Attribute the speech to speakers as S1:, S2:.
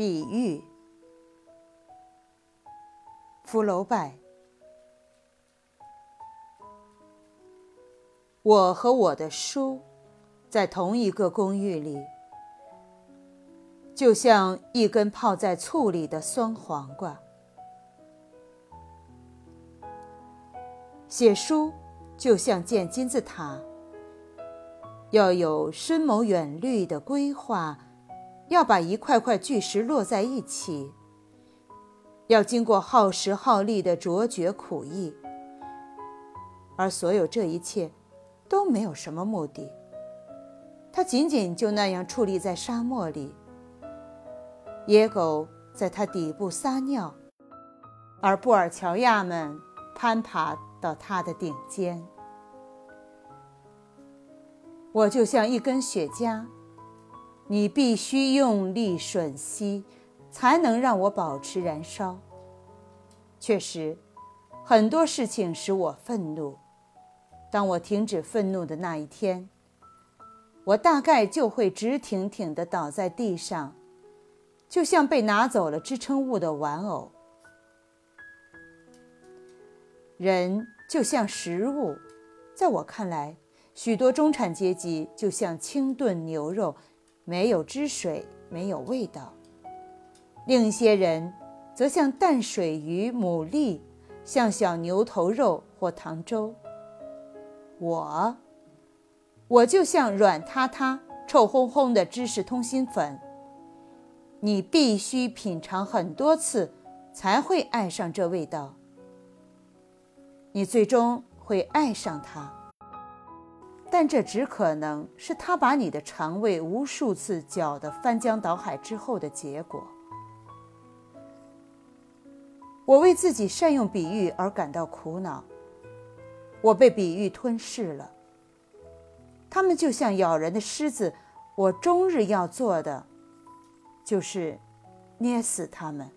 S1: 比喻，福楼拜。我和我的书，在同一个公寓里，就像一根泡在醋里的酸黄瓜。写书就像建金字塔，要有深谋远虑的规划，要把一块块巨石摞在一起，要经过耗时耗力的卓绝苦役，而所有这一切。都没有什么目的，它仅仅就那样矗立在沙漠里。野狗在它底部撒尿，而布尔乔亚们攀爬到它的顶尖。我就像一根雪茄，你必须用力吮吸，才能让我保持燃烧。确实，很多事情使我愤怒。当我停止愤怒的那一天，我大概就会直挺挺地倒在地上，就像被拿走了支撑物的玩偶。人就像食物，在我看来，许多中产阶级就像清炖牛肉，没有汁水，没有味道；另一些人则像淡水鱼、牡蛎，像小牛头肉或糖粥。我，我就像软塌塌、臭烘烘的芝士通心粉。你必须品尝很多次，才会爱上这味道。你最终会爱上它，但这只可能是他把你的肠胃无数次搅得翻江倒海之后的结果。我为自己善用比喻而感到苦恼。我被比喻吞噬了。他们就像咬人的狮子，我终日要做的，就是捏死他们。